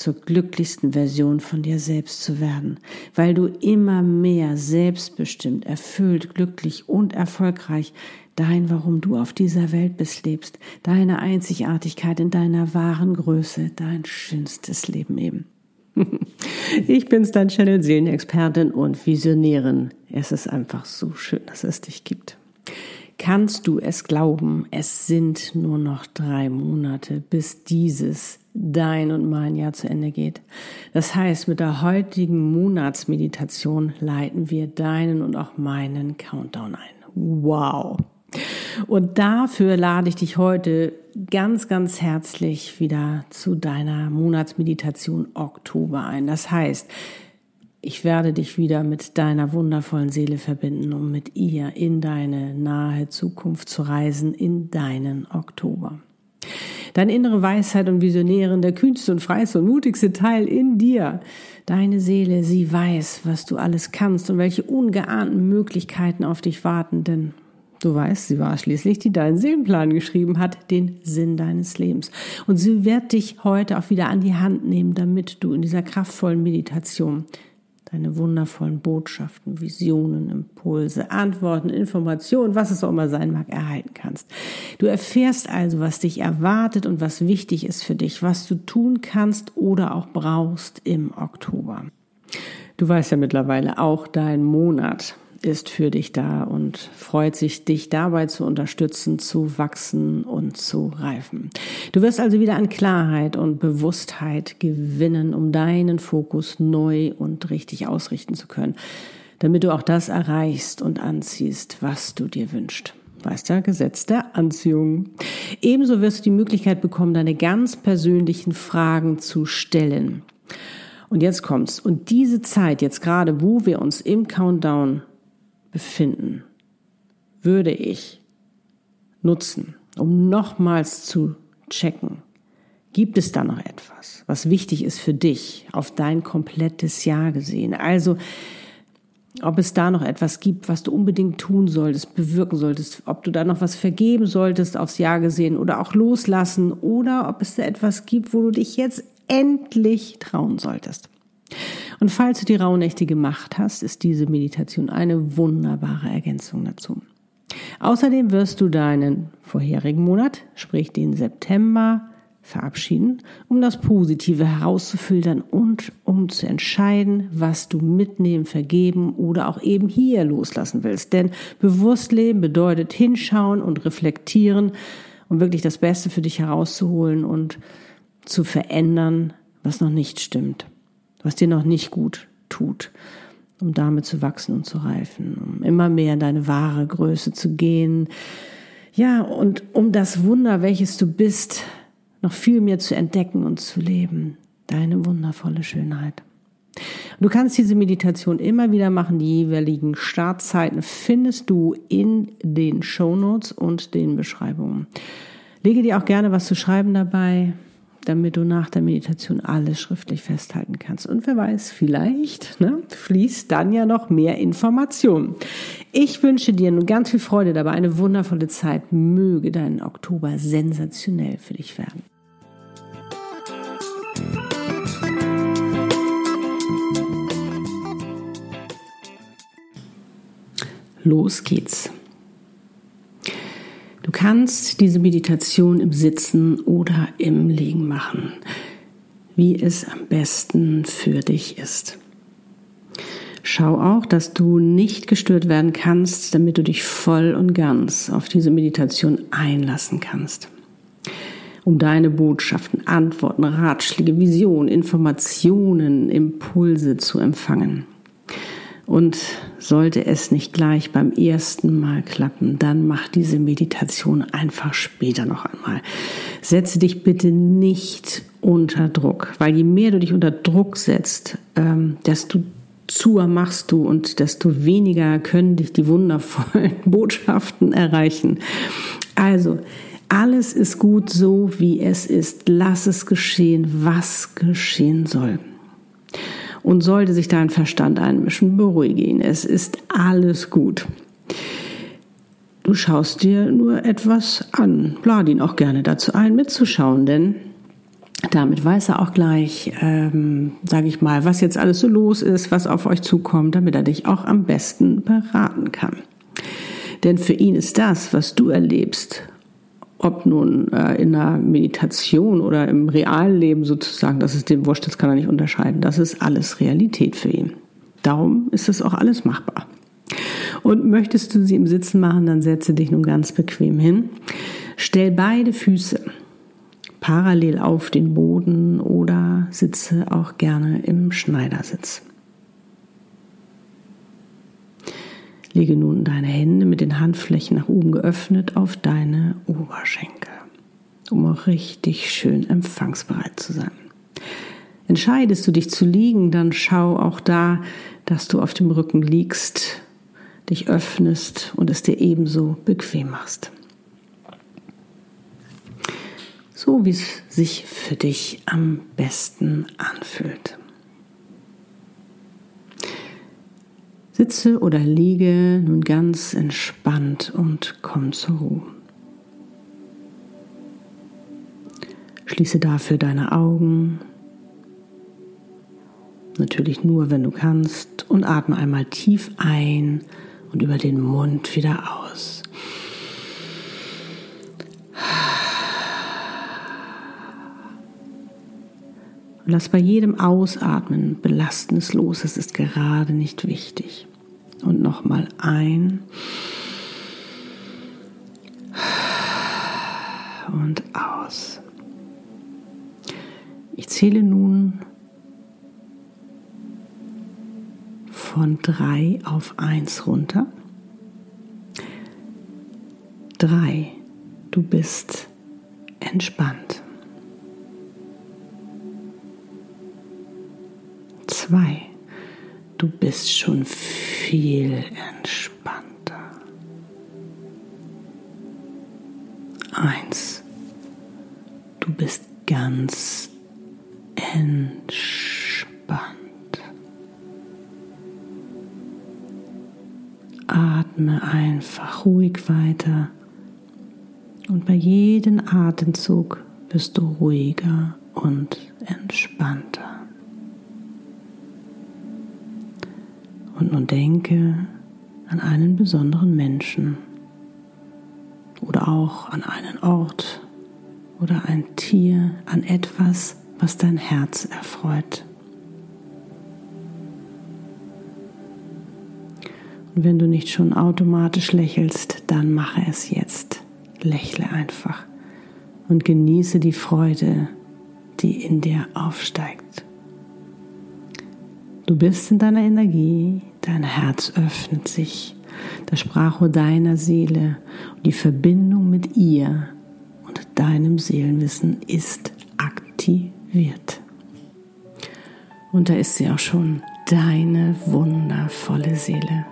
zur glücklichsten Version von dir selbst zu werden, weil du immer mehr selbstbestimmt, erfüllt, glücklich und erfolgreich dein, warum du auf dieser Welt bist, lebst, deine Einzigartigkeit in deiner wahren Größe, dein schönstes Leben eben. Ich bin's, dein Channel Seelenexpertin und Visionärin. Es ist einfach so schön, dass es dich gibt. Kannst du es glauben? Es sind nur noch drei Monate, bis dieses dein und mein Jahr zu Ende geht. Das heißt, mit der heutigen Monatsmeditation leiten wir deinen und auch meinen Countdown ein. Wow! Und dafür lade ich dich heute ganz, ganz herzlich wieder zu deiner Monatsmeditation Oktober ein. Das heißt, ich werde dich wieder mit deiner wundervollen Seele verbinden, um mit ihr in deine nahe Zukunft zu reisen, in deinen Oktober. Deine innere Weisheit und Visionärin, der kühnste und freiste und mutigste Teil in dir. Deine Seele, sie weiß, was du alles kannst und welche ungeahnten Möglichkeiten auf dich warten, denn Du weißt, sie war schließlich, die deinen Seelenplan geschrieben hat, den Sinn deines Lebens. Und sie wird dich heute auch wieder an die Hand nehmen, damit du in dieser kraftvollen Meditation deine wundervollen Botschaften, Visionen, Impulse, Antworten, Informationen, was es auch immer sein mag, erhalten kannst. Du erfährst also, was dich erwartet und was wichtig ist für dich, was du tun kannst oder auch brauchst im Oktober. Du weißt ja mittlerweile auch dein Monat ist für dich da und freut sich, dich dabei zu unterstützen, zu wachsen und zu reifen. Du wirst also wieder an Klarheit und Bewusstheit gewinnen, um deinen Fokus neu und richtig ausrichten zu können, damit du auch das erreichst und anziehst, was du dir wünschst. Weißt ja, Gesetz der Anziehung. Ebenso wirst du die Möglichkeit bekommen, deine ganz persönlichen Fragen zu stellen. Und jetzt kommt's. Und diese Zeit, jetzt gerade, wo wir uns im Countdown befinden, würde ich nutzen, um nochmals zu checken, gibt es da noch etwas, was wichtig ist für dich auf dein komplettes Jahr gesehen? Also, ob es da noch etwas gibt, was du unbedingt tun solltest, bewirken solltest, ob du da noch was vergeben solltest aufs Jahr gesehen oder auch loslassen oder ob es da etwas gibt, wo du dich jetzt endlich trauen solltest. Und falls du die Rauhnächte gemacht hast, ist diese Meditation eine wunderbare Ergänzung dazu. Außerdem wirst du deinen vorherigen Monat, sprich den September, verabschieden, um das Positive herauszufiltern und um zu entscheiden, was du mitnehmen, vergeben oder auch eben hier loslassen willst. Denn bewusst leben bedeutet hinschauen und reflektieren, um wirklich das Beste für dich herauszuholen und zu verändern, was noch nicht stimmt was dir noch nicht gut tut, um damit zu wachsen und zu reifen, um immer mehr in deine wahre Größe zu gehen. Ja, und um das Wunder, welches du bist, noch viel mehr zu entdecken und zu leben. Deine wundervolle Schönheit. Du kannst diese Meditation immer wieder machen. Die jeweiligen Startzeiten findest du in den Show Notes und den Beschreibungen. Lege dir auch gerne was zu schreiben dabei damit du nach der Meditation alles schriftlich festhalten kannst. Und wer weiß, vielleicht ne, fließt dann ja noch mehr Information. Ich wünsche dir nun ganz viel Freude dabei, eine wundervolle Zeit. Möge dein Oktober sensationell für dich werden. Los geht's. Du kannst diese Meditation im Sitzen oder im Liegen machen, wie es am besten für dich ist. Schau auch, dass du nicht gestört werden kannst, damit du dich voll und ganz auf diese Meditation einlassen kannst. Um deine Botschaften, Antworten, Ratschläge, Visionen, Informationen, Impulse zu empfangen. Und sollte es nicht gleich beim ersten Mal klappen, dann mach diese Meditation einfach später noch einmal. Setze dich bitte nicht unter Druck, weil je mehr du dich unter Druck setzt, ähm, desto zur machst du und desto weniger können dich die wundervollen Botschaften erreichen. Also, alles ist gut so, wie es ist. Lass es geschehen, was geschehen soll. Und sollte sich dein Verstand einmischen, beruhige ihn. Es ist alles gut. Du schaust dir nur etwas an. Lade ihn auch gerne dazu ein, mitzuschauen, denn damit weiß er auch gleich, ähm, sage ich mal, was jetzt alles so los ist, was auf euch zukommt, damit er dich auch am besten beraten kann. Denn für ihn ist das, was du erlebst, ob nun äh, in einer Meditation oder im realen Leben sozusagen, das ist dem wurscht, das kann er nicht unterscheiden. Das ist alles Realität für ihn. Darum ist es auch alles machbar. Und möchtest du sie im Sitzen machen, dann setze dich nun ganz bequem hin. Stell beide Füße parallel auf den Boden oder sitze auch gerne im Schneidersitz. Lege nun deine Hände mit den Handflächen nach oben geöffnet auf deine Oberschenkel, um auch richtig schön empfangsbereit zu sein. Entscheidest du dich zu liegen, dann schau auch da, dass du auf dem Rücken liegst, dich öffnest und es dir ebenso bequem machst so wie es sich für dich am besten anfühlt. Sitze oder liege nun ganz entspannt und komm zur Ruhe. Schließe dafür deine Augen, natürlich nur, wenn du kannst, und atme einmal tief ein und über den Mund wieder aus. Und lass bei jedem Ausatmen Belastendes los. Es ist gerade nicht wichtig. Und nochmal ein. Und aus. Ich zähle nun von drei auf eins runter. Drei. Du bist entspannt. Du bist schon viel entspannter. Eins. Du bist ganz entspannt. Atme einfach ruhig weiter und bei jedem Atemzug wirst du ruhiger und entspannter. Und nun denke an einen besonderen Menschen oder auch an einen Ort oder ein Tier, an etwas, was dein Herz erfreut. Und wenn du nicht schon automatisch lächelst, dann mache es jetzt. Lächle einfach und genieße die Freude, die in dir aufsteigt. Du bist in deiner Energie, dein Herz öffnet sich, das Sprachrohr deiner Seele und die Verbindung mit ihr und deinem Seelenwissen ist aktiviert. Und da ist sie auch schon, deine wundervolle Seele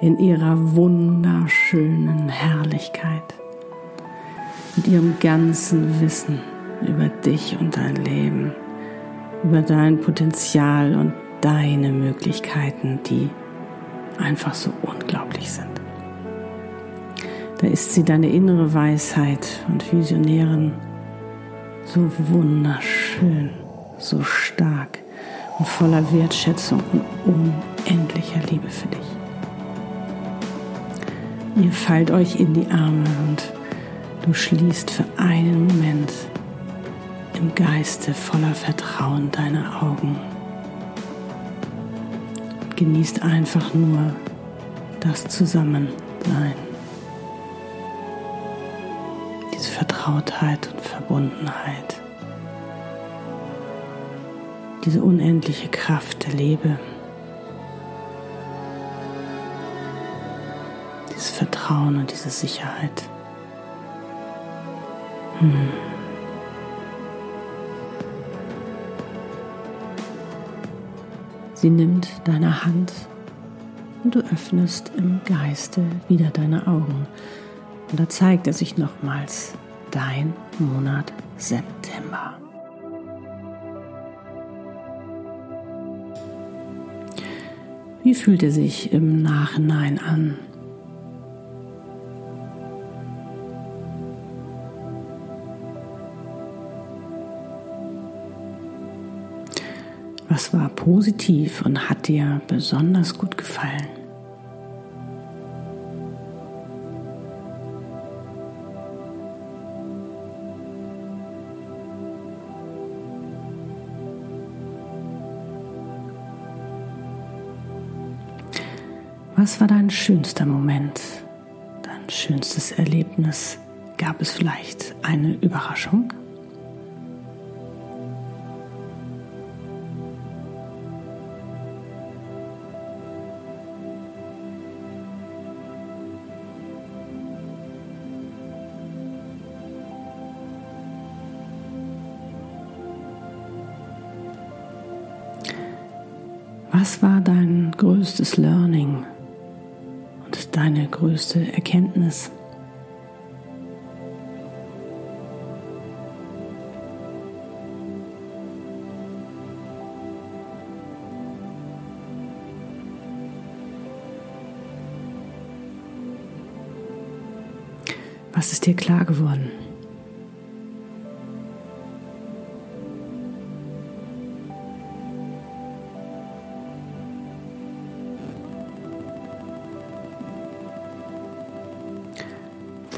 in ihrer wunderschönen Herrlichkeit, mit ihrem ganzen Wissen über dich und dein Leben, über dein Potenzial und deine Möglichkeiten, die einfach so unglaublich sind. Da ist sie deine innere Weisheit und Visionären so wunderschön, so stark und voller Wertschätzung und unendlicher Liebe für dich. Ihr fallt euch in die Arme und du schließt für einen Moment im Geiste voller Vertrauen deine Augen genießt einfach nur das Zusammensein. Diese Vertrautheit und Verbundenheit. Diese unendliche Kraft der Liebe. Dieses Vertrauen und diese Sicherheit. Hm. Sie nimmt deine Hand und du öffnest im Geiste wieder deine Augen. Und da zeigt er sich nochmals dein Monat September. Wie fühlt er sich im Nachhinein an? Was war positiv und hat dir besonders gut gefallen? Was war dein schönster Moment, dein schönstes Erlebnis? Gab es vielleicht eine Überraschung? Größte Erkenntnis? Was ist dir klar geworden?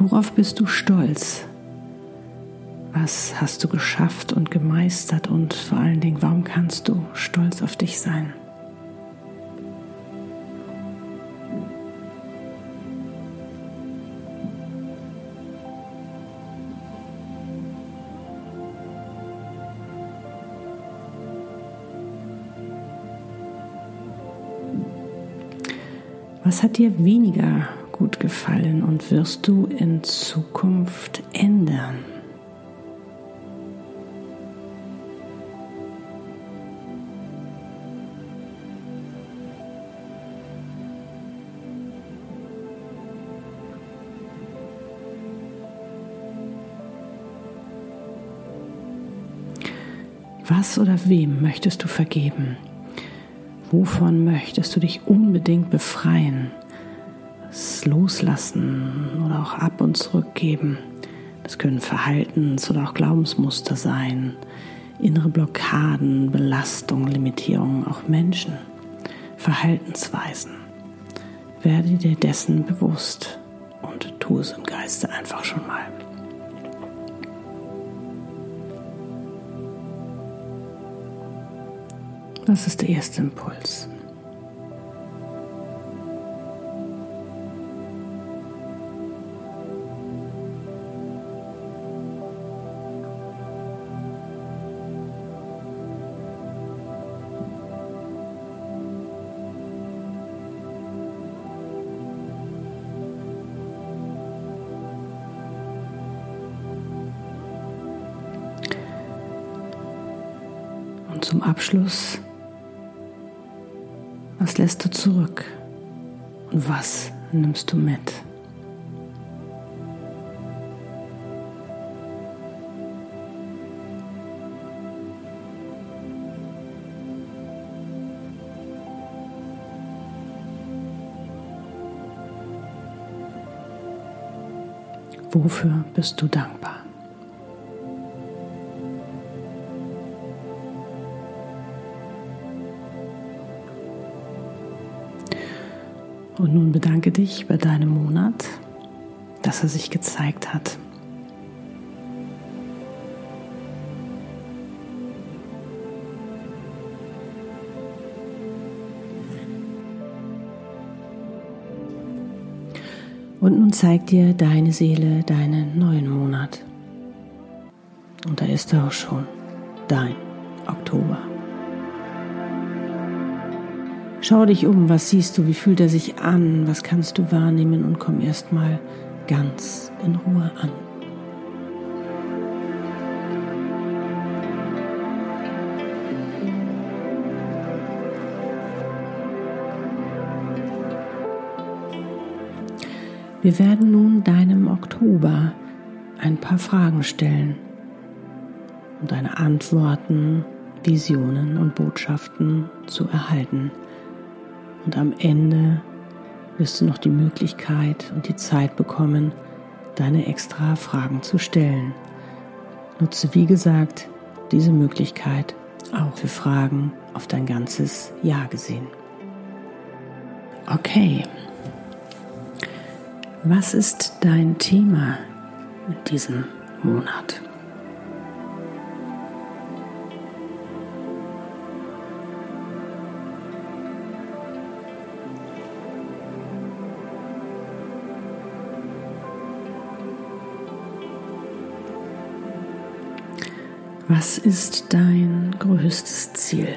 Worauf bist du stolz? Was hast du geschafft und gemeistert und vor allen Dingen, warum kannst du stolz auf dich sein? Was hat dir weniger gut gefallen und wirst du in Zukunft ändern. Was oder wem möchtest du vergeben? Wovon möchtest du dich unbedingt befreien? Das Loslassen oder auch ab und zurückgeben. Das können Verhaltens- oder auch Glaubensmuster sein, innere Blockaden, Belastungen, Limitierungen, auch Menschen, Verhaltensweisen. Werde dir dessen bewusst und tu es im Geiste einfach schon mal. Das ist der erste Impuls. Abschluss, was lässt du zurück und was nimmst du mit? Wofür bist du dankbar? Und nun bedanke dich bei deinem Monat, dass er sich gezeigt hat. Und nun zeigt dir deine Seele deinen neuen Monat. Und da ist er auch schon, dein Oktober. Schau dich um, was siehst du, wie fühlt er sich an, was kannst du wahrnehmen und komm erstmal ganz in Ruhe an. Wir werden nun deinem Oktober ein paar Fragen stellen und deine Antworten, Visionen und Botschaften zu erhalten. Und am Ende wirst du noch die Möglichkeit und die Zeit bekommen, deine extra Fragen zu stellen. Nutze, wie gesagt, diese Möglichkeit auch für Fragen auf dein ganzes Jahr gesehen. Okay, was ist dein Thema in diesem Monat? Was ist dein größtes Ziel?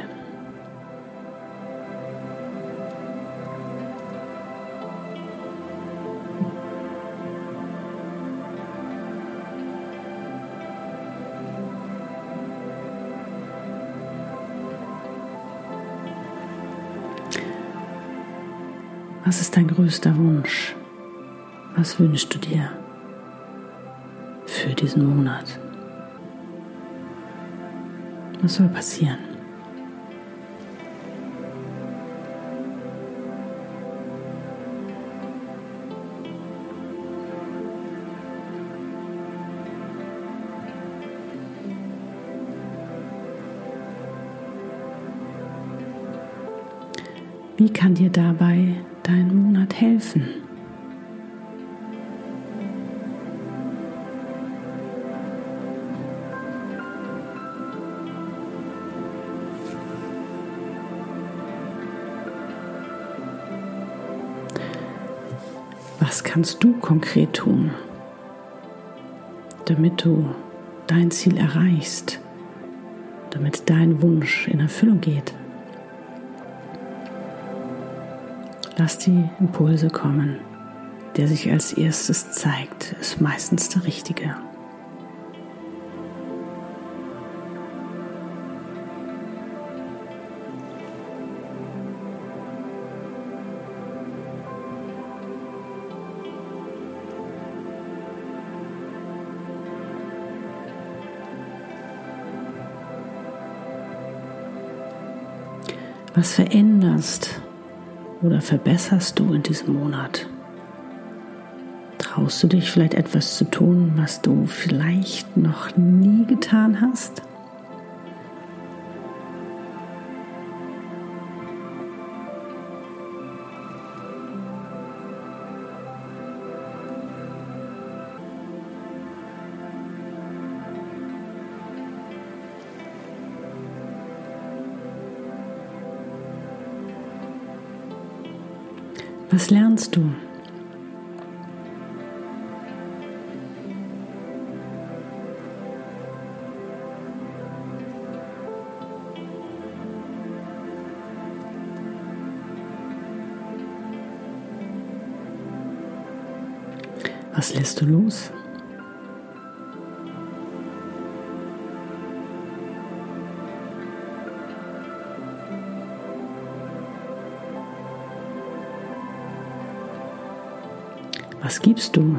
Was ist dein größter Wunsch? Was wünschst du dir für diesen Monat? Was soll passieren? Wie kann dir dabei dein Monat helfen? Was kannst du konkret tun, damit du dein Ziel erreichst, damit dein Wunsch in Erfüllung geht? Lass die Impulse kommen. Der sich als erstes zeigt, ist meistens der richtige. Was veränderst oder verbesserst du in diesem Monat? Traust du dich vielleicht etwas zu tun, was du vielleicht noch nie getan hast? Was lernst du? Was lässt du los? Was gibst du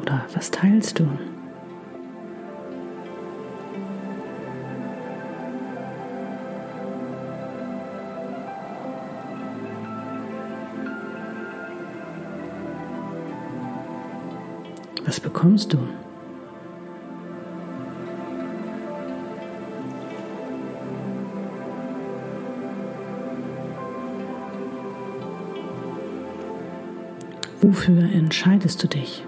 oder was teilst du? Was bekommst du? Wofür entscheidest du dich?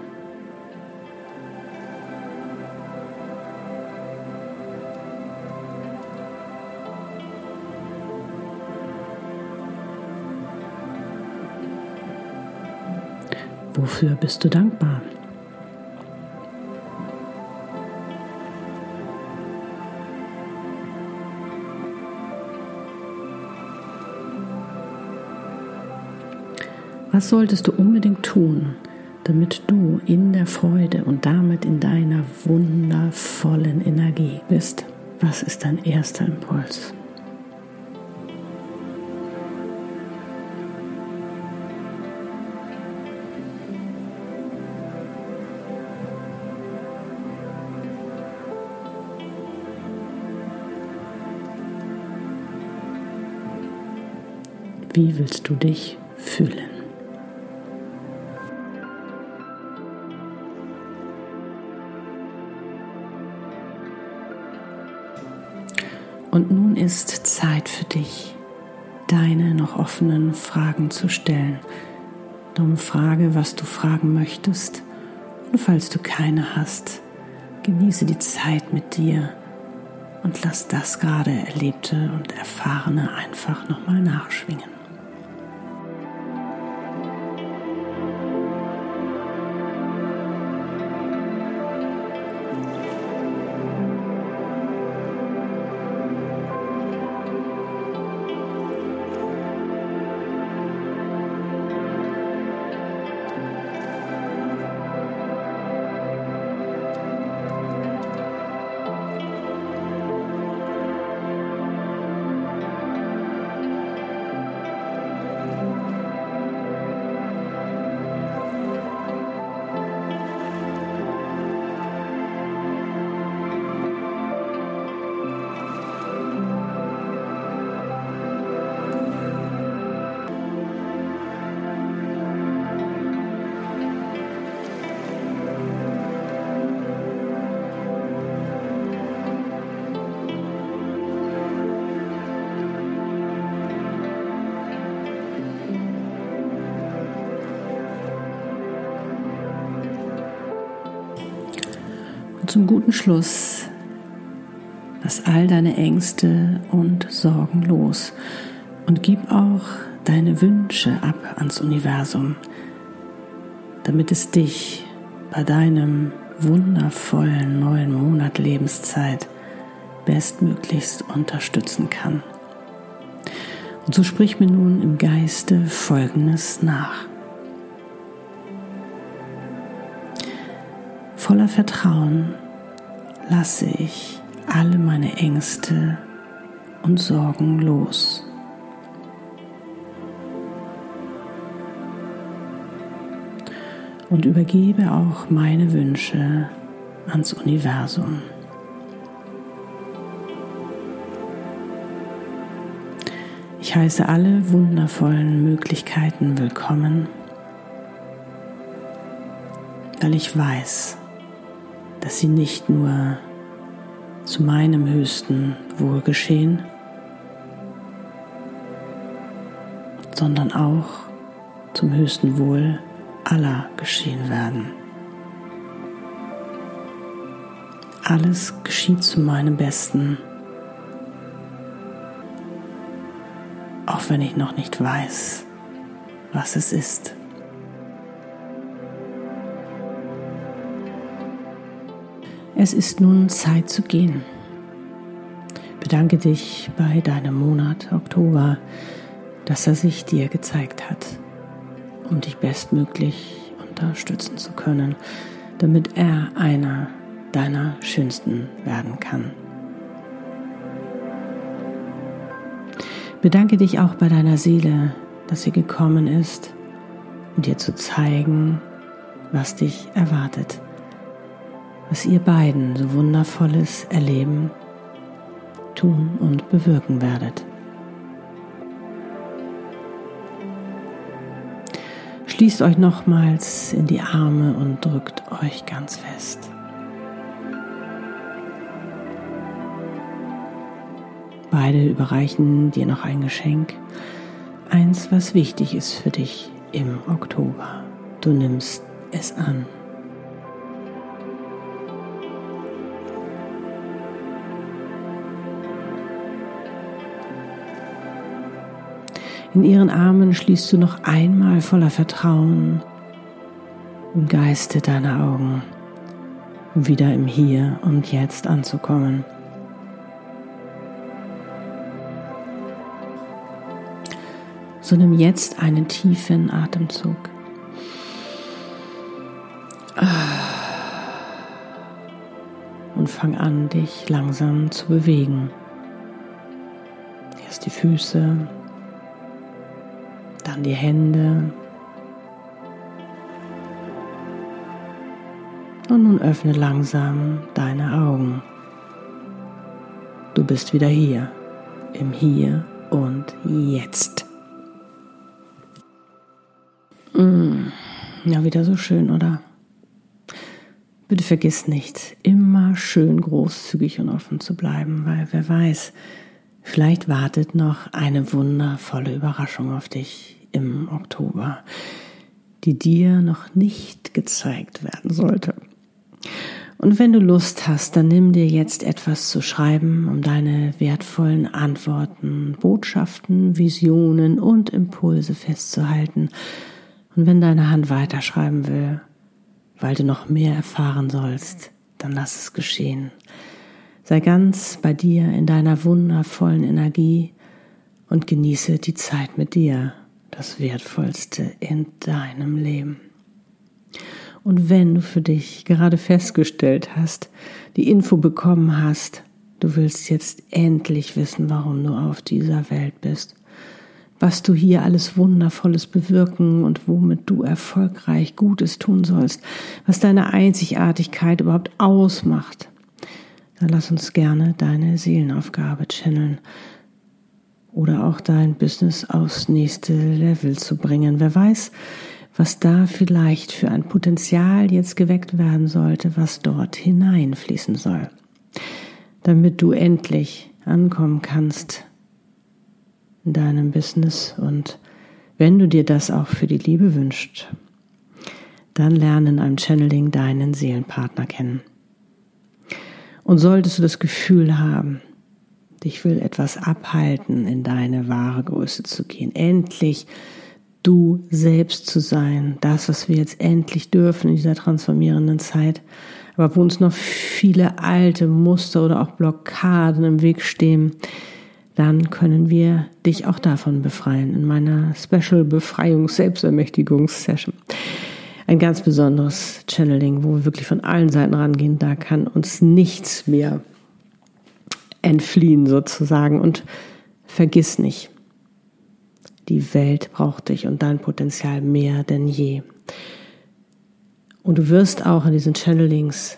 Wofür bist du dankbar? Was solltest du unbedingt tun, damit du in der Freude und damit in deiner wundervollen Energie bist? Was ist dein erster Impuls? Wie willst du dich fühlen? Dich, deine noch offenen Fragen zu stellen. Darum frage, was du fragen möchtest. Und falls du keine hast, genieße die Zeit mit dir und lass das gerade Erlebte und Erfahrene einfach nochmal nachschwingen. Zum guten Schluss lass all deine Ängste und Sorgen los und gib auch deine Wünsche ab ans Universum, damit es dich bei deinem wundervollen neuen Monat Lebenszeit bestmöglichst unterstützen kann. Und so sprich mir nun im Geiste Folgendes nach. Voller Vertrauen lasse ich alle meine Ängste und Sorgen los. Und übergebe auch meine Wünsche ans Universum. Ich heiße alle wundervollen Möglichkeiten willkommen, weil ich weiß, dass sie nicht nur zu meinem höchsten Wohl geschehen, sondern auch zum höchsten Wohl aller geschehen werden. Alles geschieht zu meinem Besten, auch wenn ich noch nicht weiß, was es ist. Es ist nun Zeit zu gehen. Bedanke dich bei deinem Monat Oktober, dass er sich dir gezeigt hat, um dich bestmöglich unterstützen zu können, damit er einer deiner schönsten werden kann. Bedanke dich auch bei deiner Seele, dass sie gekommen ist, um dir zu zeigen, was dich erwartet was ihr beiden so wundervolles erleben, tun und bewirken werdet. Schließt euch nochmals in die Arme und drückt euch ganz fest. Beide überreichen dir noch ein Geschenk, eins, was wichtig ist für dich im Oktober. Du nimmst es an. In ihren Armen schließt du noch einmal voller Vertrauen im Geiste deiner Augen, um wieder im Hier und Jetzt anzukommen. So nimm jetzt einen tiefen Atemzug. Und fang an, dich langsam zu bewegen. Erst die Füße, dann die Hände. Und nun öffne langsam deine Augen. Du bist wieder hier, im Hier und Jetzt. Mm, ja, wieder so schön, oder? Bitte vergiss nicht, immer schön großzügig und offen zu bleiben, weil wer weiß, vielleicht wartet noch eine wundervolle Überraschung auf dich im Oktober, die dir noch nicht gezeigt werden sollte. Und wenn du Lust hast, dann nimm dir jetzt etwas zu schreiben, um deine wertvollen Antworten, Botschaften, Visionen und Impulse festzuhalten. Und wenn deine Hand weiterschreiben will, weil du noch mehr erfahren sollst, dann lass es geschehen. Sei ganz bei dir in deiner wundervollen Energie und genieße die Zeit mit dir, das Wertvollste in deinem Leben. Und wenn du für dich gerade festgestellt hast, die Info bekommen hast, du willst jetzt endlich wissen, warum du auf dieser Welt bist, was du hier alles Wundervolles bewirken und womit du erfolgreich Gutes tun sollst, was deine Einzigartigkeit überhaupt ausmacht, dann lass uns gerne deine Seelenaufgabe channeln oder auch dein Business aufs nächste Level zu bringen. Wer weiß, was da vielleicht für ein Potenzial jetzt geweckt werden sollte, was dort hineinfließen soll, damit du endlich ankommen kannst in deinem Business und wenn du dir das auch für die Liebe wünschst, dann lerne in einem Channeling deinen Seelenpartner kennen. Und solltest du das Gefühl haben, dich will etwas abhalten, in deine wahre Größe zu gehen, endlich du selbst zu sein, das, was wir jetzt endlich dürfen in dieser transformierenden Zeit, aber wo uns noch viele alte Muster oder auch Blockaden im Weg stehen, dann können wir dich auch davon befreien in meiner Special Befreiungs-Selbstermächtigungs-Session. Ein ganz besonderes Channeling, wo wir wirklich von allen Seiten rangehen. Da kann uns nichts mehr entfliehen sozusagen. Und vergiss nicht, die Welt braucht dich und dein Potenzial mehr denn je. Und du wirst auch in diesen Channelings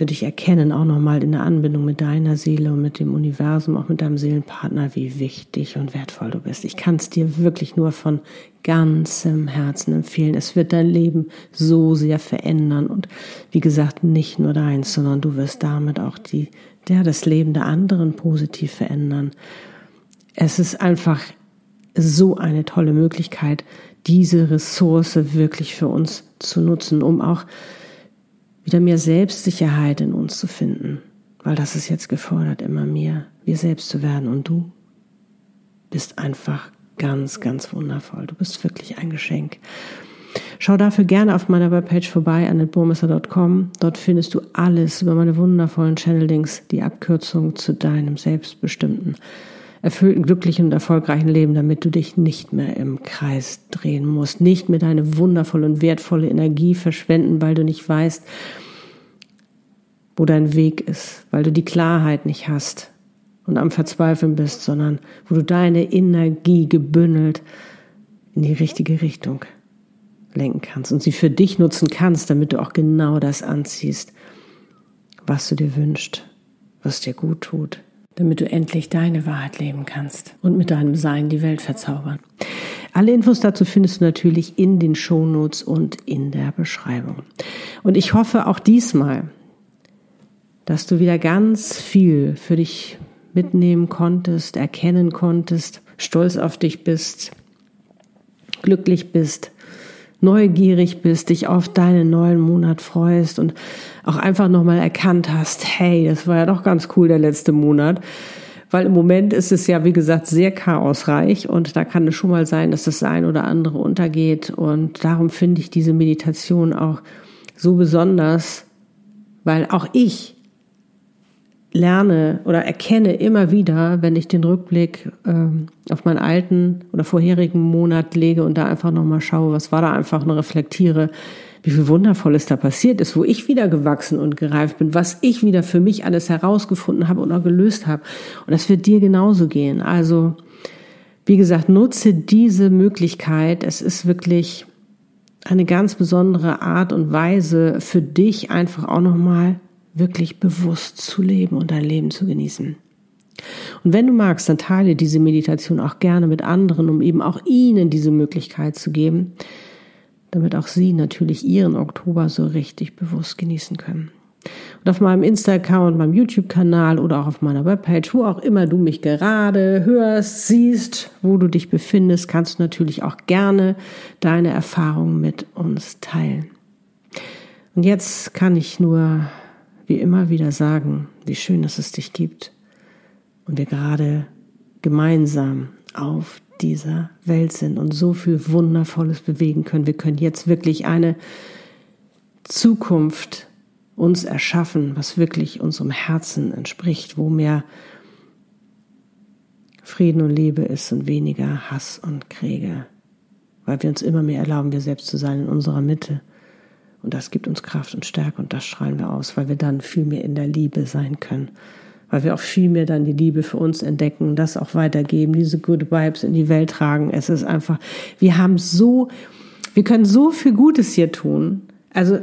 für dich erkennen, auch nochmal in der Anbindung mit deiner Seele und mit dem Universum, auch mit deinem Seelenpartner, wie wichtig und wertvoll du bist. Ich kann es dir wirklich nur von ganzem Herzen empfehlen. Es wird dein Leben so sehr verändern und wie gesagt, nicht nur deins, sondern du wirst damit auch die, der, das Leben der anderen positiv verändern. Es ist einfach so eine tolle Möglichkeit, diese Ressource wirklich für uns zu nutzen, um auch wieder mehr Selbstsicherheit in uns zu finden, weil das ist jetzt gefordert, immer mehr wir selbst zu werden und du bist einfach ganz, ganz wundervoll. Du bist wirklich ein Geschenk. Schau dafür gerne auf meiner Webpage vorbei, annetburmesser.com. Dort findest du alles über meine wundervollen Channelings, die Abkürzung zu deinem selbstbestimmten erfüllten, glücklichen und erfolgreichen Leben, damit du dich nicht mehr im Kreis drehen musst, nicht mehr deine wundervolle und wertvolle Energie verschwenden, weil du nicht weißt, wo dein Weg ist, weil du die Klarheit nicht hast und am Verzweifeln bist, sondern wo du deine Energie gebündelt in die richtige Richtung lenken kannst und sie für dich nutzen kannst, damit du auch genau das anziehst, was du dir wünschst, was dir gut tut, damit du endlich deine Wahrheit leben kannst und mit deinem Sein die Welt verzaubern. Alle Infos dazu findest du natürlich in den Shownotes und in der Beschreibung. Und ich hoffe auch diesmal, dass du wieder ganz viel für dich mitnehmen konntest, erkennen konntest, stolz auf dich bist, glücklich bist, neugierig bist, dich auf deinen neuen Monat freust und auch einfach nochmal erkannt hast, hey, das war ja doch ganz cool der letzte Monat. weil im Moment ist es ja, wie gesagt, sehr chaosreich und da kann es schon mal sein, dass das ein oder andere untergeht. Und darum finde ich diese Meditation auch so besonders, weil auch ich lerne oder erkenne immer wieder, wenn ich den Rückblick äh, auf meinen alten oder vorherigen Monat lege und da einfach nochmal schaue, was war da einfach und reflektiere, wie viel Wundervolles da passiert ist, wo ich wieder gewachsen und gereift bin, was ich wieder für mich alles herausgefunden habe und auch gelöst habe. Und das wird dir genauso gehen. Also, wie gesagt, nutze diese Möglichkeit. Es ist wirklich eine ganz besondere Art und Weise für dich einfach auch nochmal wirklich bewusst zu leben und dein Leben zu genießen. Und wenn du magst, dann teile diese Meditation auch gerne mit anderen, um eben auch ihnen diese Möglichkeit zu geben, damit auch sie natürlich ihren Oktober so richtig bewusst genießen können. Und auf meinem Insta-Account, meinem YouTube-Kanal oder auch auf meiner Webpage, wo auch immer du mich gerade hörst, siehst, wo du dich befindest, kannst du natürlich auch gerne deine Erfahrungen mit uns teilen. Und jetzt kann ich nur wie immer wieder sagen, wie schön, dass es dich gibt und wir gerade gemeinsam auf dieser Welt sind und so viel Wundervolles bewegen können. Wir können jetzt wirklich eine Zukunft uns erschaffen, was wirklich unserem Herzen entspricht, wo mehr Frieden und Liebe ist und weniger Hass und Kriege, weil wir uns immer mehr erlauben, wir selbst zu sein in unserer Mitte und das gibt uns Kraft und Stärke und das strahlen wir aus, weil wir dann viel mehr in der Liebe sein können. Weil wir auch viel mehr dann die Liebe für uns entdecken, das auch weitergeben, diese Good Vibes in die Welt tragen. Es ist einfach, wir haben so, wir können so viel Gutes hier tun. Also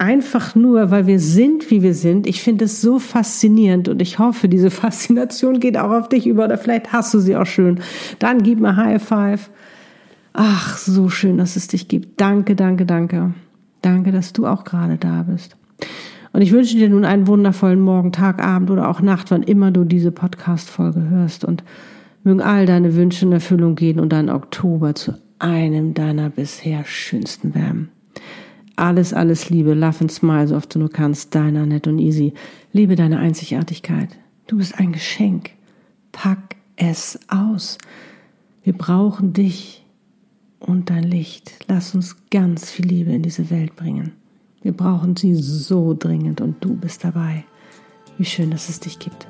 einfach nur, weil wir sind, wie wir sind. Ich finde es so faszinierend und ich hoffe, diese Faszination geht auch auf dich über oder vielleicht hast du sie auch schön. Dann gib mir High Five. Ach, so schön, dass es dich gibt. Danke, danke, danke. Danke, dass du auch gerade da bist. Und ich wünsche dir nun einen wundervollen Morgen, Tag, Abend oder auch Nacht, wann immer du diese Podcast-Folge hörst. Und mögen all deine Wünsche in Erfüllung gehen und dein Oktober zu einem deiner bisher schönsten werden. Alles, alles Liebe, love and smile, so oft du nur kannst, deiner Nett und Easy. Liebe deine Einzigartigkeit. Du bist ein Geschenk. Pack es aus. Wir brauchen dich und dein Licht. Lass uns ganz viel Liebe in diese Welt bringen. Wir brauchen sie so dringend und du bist dabei. Wie schön, dass es dich gibt.